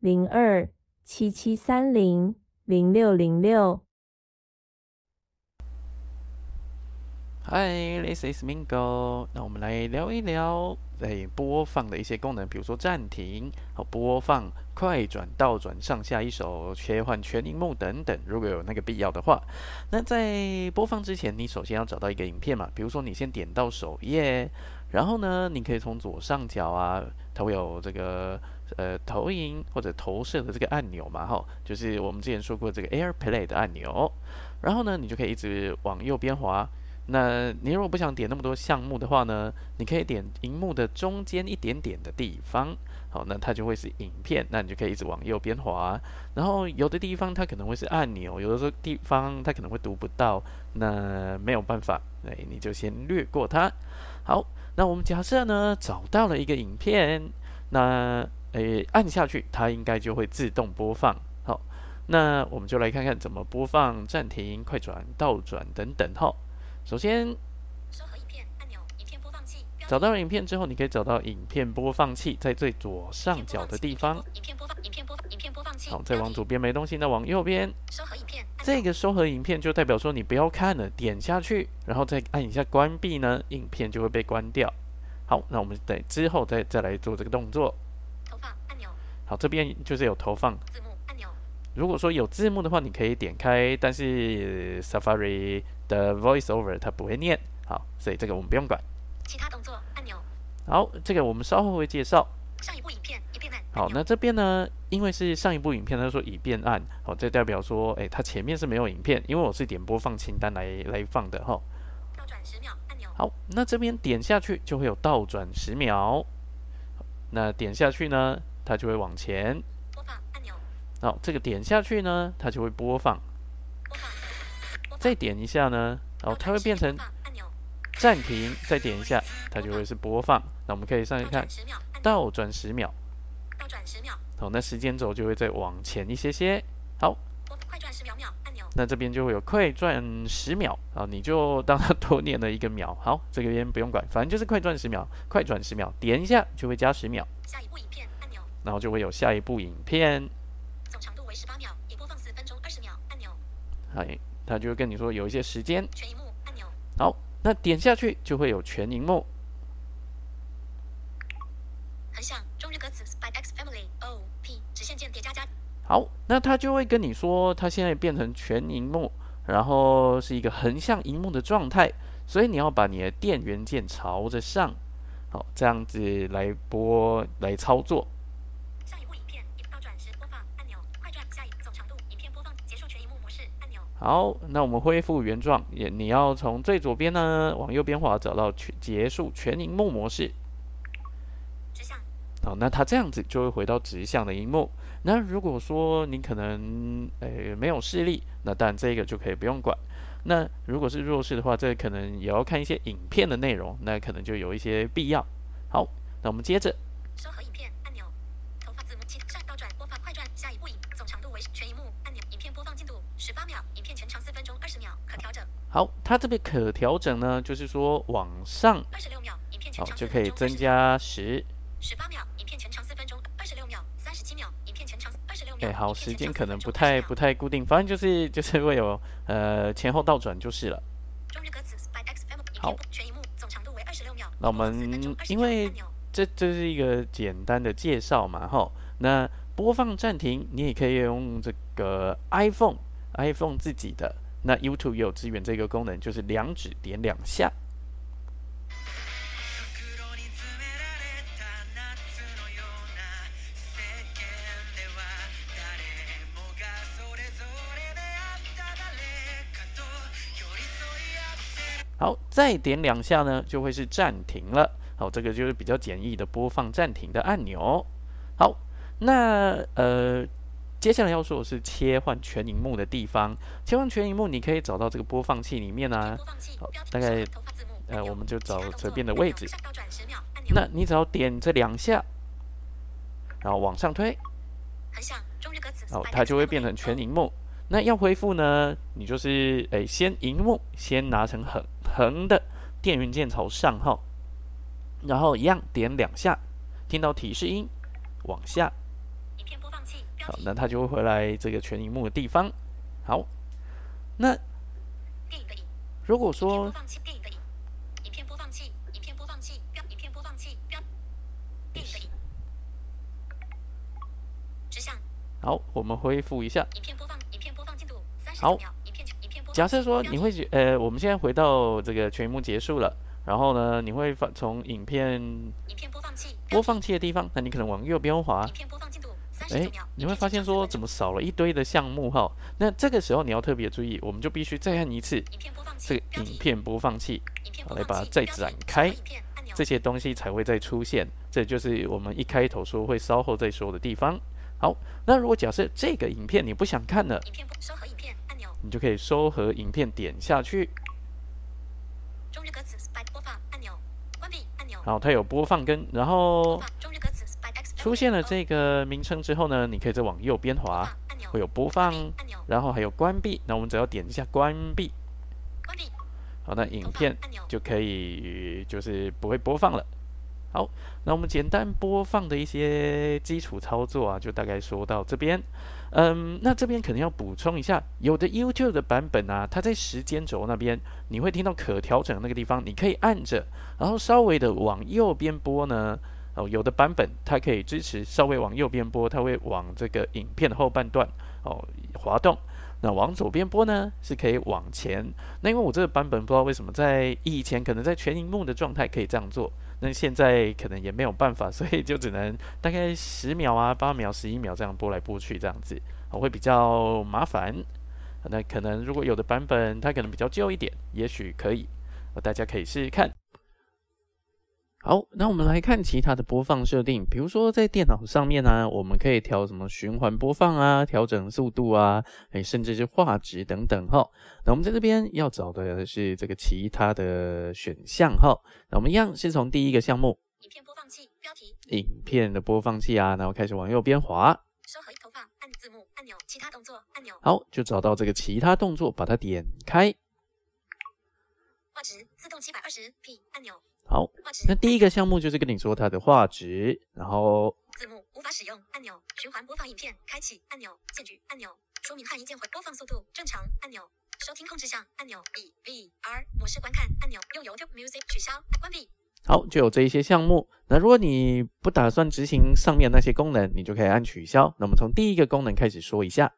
零二七七三零零六零六。Hi, this is Mingo。那我们来聊一聊在播放的一些功能，比如说暂停、和播放、快转、倒转、上下一首、切换全荧幕等等。如果有那个必要的话，那在播放之前，你首先要找到一个影片嘛。比如说，你先点到首页，然后呢，你可以从左上角啊，它会有这个呃投影或者投射的这个按钮嘛，哈，就是我们之前说过这个 AirPlay 的按钮。然后呢，你就可以一直往右边滑。那你如果不想点那么多项目的话呢，你可以点荧幕的中间一点点的地方，好，那它就会是影片，那你就可以一直往右边滑。然后有的地方它可能会是按钮，有的时候地方它可能会读不到，那没有办法，哎，你就先略过它。好，那我们假设呢找到了一个影片，那诶按下去，它应该就会自动播放。好，那我们就来看看怎么播放、暂停、快转、倒转等等。哈。首先，影片按钮，影片播放器。找到了影片之后，你可以找到影片播放器，在最左上角的地方。影片播放，影片播放，影片播放器。好，再往左边没东西，那往右边。收合影片。这个收合影片就代表说你不要看了，点下去，然后再按一下关闭呢，影片就会被关掉。好，那我们等之后再再来做这个动作。好，这边就是有投放字幕按钮。如果说有字幕的话，你可以点开，但是 Safari。的 voiceover 它不会念，好，所以这个我们不用管。其他动作按钮。好，这个我们稍后会介绍。上一部影片已变暗。好，那这边呢，因为是上一部影片，他说已变暗，好，这代表说，哎，它前面是没有影片，因为我是点播放清单来来放的哈。倒转十秒按钮。好，那这边点下去就会有倒转十秒。那点下去呢，它就会往前。播放按钮。好，这个点下去呢，它就会播放。再点一下呢，然后它会变成暂停，再点一下，它就会是播放。那我们可以上去看，倒转十秒，倒转十秒，好，那时间轴就会再往前一些些。好，快转十秒秒按钮，那这边就会有快转十秒啊，你就当它多念了一个秒。好，这个边不用管，反正就是快转十秒，快转十秒，点一下就会加十秒。下一部影片然后就会有下一部影片，总长度为十八秒，已播放四分钟二十秒按钮。嗨。他就会跟你说有一些时间。全荧幕按钮。好，那点下去就会有全荧幕。很像中日歌词 by X Family O P 直线键叠加加。好，那他就会跟你说，它现在变成全荧幕，然后是一个横向荧幕的状态，所以你要把你的电源键朝着上，好，这样子来播来操作。好，那我们恢复原状，也你要从最左边呢往右边滑，找到全结束全荧幕模式。好，那它这样子就会回到直向的荧幕。那如果说你可能诶没有视力，那当然这个就可以不用管。那如果是弱视的话，这可能也要看一些影片的内容，那可能就有一些必要。好，那我们接着。收合影片按钮，投放字幕器上倒转播放快转下一步影总长度为全荧幕按钮，影片播放进度十八秒。好，它这边可调整呢，就是说往上，二十六秒，影片全长就可以增加十，十八秒，影片全长四分钟，二十六秒，三十七秒，影片全长二十六秒。哎，好，时间可能不太不太固定，反正就是就是会有呃前后倒转就是了。好，全一幕总长度为二十六秒。那我们因为这这是一个简单的介绍嘛，哈，那播放暂停，你也可以用这个 iPhone，iPhone 自己的。那 YouTube 也有支援这个功能，就是两指点两下。好，再点两下呢，就会是暂停了。好，这个就是比较简易的播放暂停的按钮。好，那呃，接下来要说的是切换全荧幕的地方。切换全荧幕，你可以找到这个播放器里面啊，好，大概呃，我们就找随便的位置。那你只要点这两下，然后往上推，哦，它就会变成全荧幕。那要恢复呢，你就是诶，先荧幕先拿成横横的电源键朝上哈。然后一样点两下，听到提示音，往下。好，那它就会回来这个全荧幕的地方。好，那如果说好，我们恢复一下。好，假设说你会觉呃，我们现在回到这个全荧幕结束了。然后呢，你会放从影片播放器的地方，那你可能往右边滑，哎，你会发现说怎么少了一堆的项目哈？那这个时候你要特别注意，我们就必须再按一次这个影片播放器，来把它再展开，这些东西才会再出现。这就是我们一开头说会稍后再说的地方。好，那如果假设这个影片你不想看了，你就可以收合影片点下去。好，它有播放跟，然后出现了这个名称之后呢，你可以再往右边滑，会有播放，然后还有关闭。那我们只要点一下关闭，好，那影片就可以就是不会播放了。好，那我们简单播放的一些基础操作啊，就大概说到这边。嗯，那这边可能要补充一下，有的 YouTube 的版本啊，它在时间轴那边，你会听到可调整那个地方，你可以按着，然后稍微的往右边拨呢。哦，有的版本它可以支持稍微往右边拨，它会往这个影片的后半段哦滑动。那往左边拨呢，是可以往前。那因为我这个版本不知道为什么在以前可能在全荧幕的状态可以这样做。那现在可能也没有办法，所以就只能大概十秒啊、八秒、十一秒这样拨来拨去，这样子会比较麻烦。那可能如果有的版本它可能比较旧一点，也许可以，大家可以试试看。好，那我们来看其他的播放设定，比如说在电脑上面呢，我们可以调什么循环播放啊，调整速度啊，哎，甚至是画质等等哈。那我们在这边要找的是这个其他的选项哈。那我们一样是从第一个项目，影片播放器标题，影片的播放器啊，然后开始往右边滑，收合投放按字幕按钮，其他动作按钮，好，就找到这个其他动作，把它点开，画质自动七百二十 P。好，那第一个项目就是跟你说它的画质，然后字幕无法使用按钮，循环播放影片开启按钮键距按钮，说明汉一键回播放速度正常按钮，收听控制项按钮，B V R 模式观看按钮，用 YouTube Music 取消关闭。好，就有这一些项目。那如果你不打算执行上面那些功能，你就可以按取消。那我们从第一个功能开始说一下，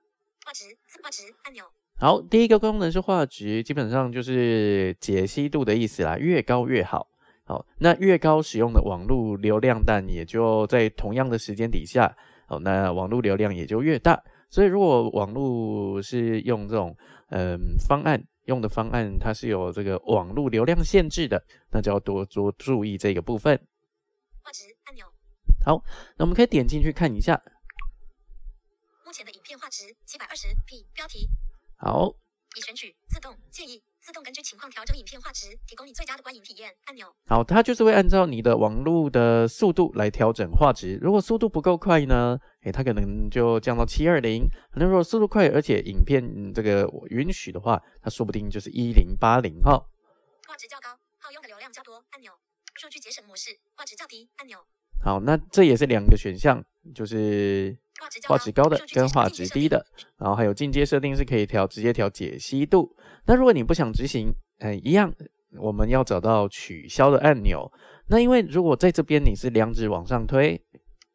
画质画质按钮。好，第一个功能是画质，基本上就是解析度的意思啦，越高越好。好，那越高使用的网络流量，但也就在同样的时间底下，好，那网络流量也就越大。所以如果网络是用这种嗯方案用的方案，它是有这个网络流量限制的，那就要多多注意这个部分。画质按钮。好，那我们可以点进去看一下。目前的影片画质七百二十 P，标题。好。已选取自动建议。自动根据情况调整影片画质，提供你最佳的观影体验。按钮。好，它就是会按照你的网络的速度来调整画质。如果速度不够快呢？诶，它可能就降到七二零。那如果速度快，而且影片这个允许的话，它说不定就是一零八零哈。画质较高，耗用的流量较多。按钮。数据节省模式，画质较低。按钮。好，那这也是两个选项，就是画质高的跟画质低的。然后还有进阶设定是可以调，直接调解析度。那如果你不想执行，哎，一样，我们要找到取消的按钮。那因为如果在这边你是两指往上推，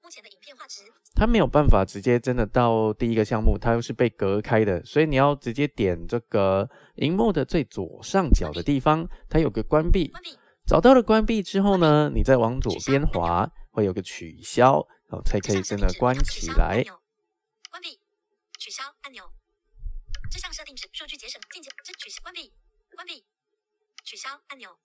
目前的影片画质，它没有办法直接真的到第一个项目，它又是被隔开的，所以你要直接点这个荧幕的最左上角的地方，它有个关闭。找到了关闭之后呢，你再往左边滑，会有个取消，哦，才可以真的关起来。关闭，取消按钮。这项设定是数据节省，进阶，这取消关闭，关闭，取消按钮。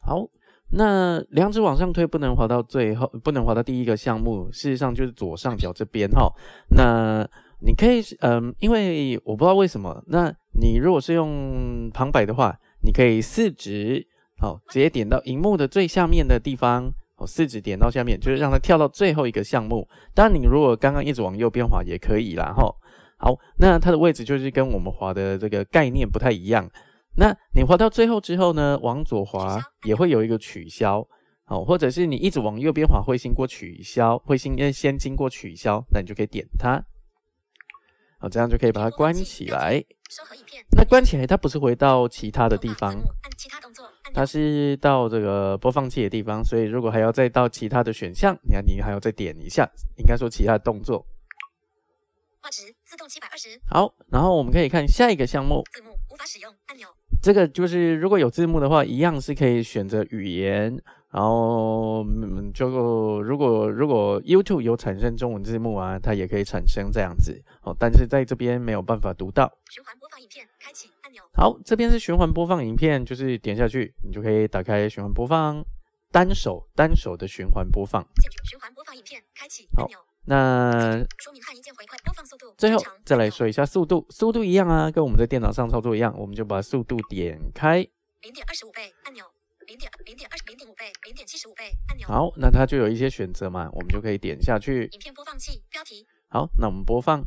好，那两指往上推，不能滑到最后，不能滑到第一个项目。事实上就是左上角这边哈。那你可以，嗯，因为我不知道为什么。那你如果是用旁白的话，你可以四指，好，直接点到荧幕的最下面的地方，哦，四指点到下面，就是让它跳到最后一个项目。当然，你如果刚刚一直往右边滑也可以啦，哈。好，那它的位置就是跟我们滑的这个概念不太一样。那你滑到最后之后呢，往左滑也会有一个取消，哦，或者是你一直往右边滑会经过取消，会先先经过取消，那你就可以点它。好，这样就可以把它关起来。那关起来，它不是回到其他的地方，它是到这个播放器的地方。所以如果还要再到其他的选项，你看你还要再点一下，应该说其他的动作。画质自动七百二十。好，然后我们可以看下一个项目。字幕无法使用按钮。这个就是如果有字幕的话，一样是可以选择语言。然后就如果如果 YouTube 有产生中文字幕啊，它也可以产生这样子哦。但是在这边没有办法读到。循环播放影片开启按钮。好，这边是循环播放影片，就是点下去，你就可以打开循环播放，单手单手的循环播放。循环播放影片开启按钮。那说明汉一键回馈播放速度最后再来说一下速度，速度一样啊，跟我们在电脑上操作一样，我们就把速度点开。零点二十五倍按钮。零点零点二零点五倍，零点七十五倍按钮。好，那它就有一些选择嘛，我们就可以点下去。影片播放器标题。好，那我们播放。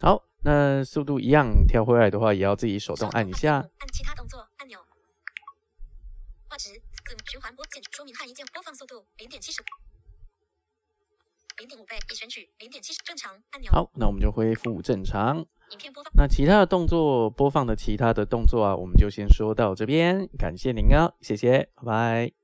好，那速度一样，跳回来的话也要自己手动按一下。按其他动作按钮。画质字循环播键说明汉一键播放速度零点七十。零点五倍，已选取零点七正常按钮。好，那我们就恢复正常。影片播放。那其他的动作播放的其他的动作啊，我们就先说到这边。感谢您啊，谢谢，拜拜。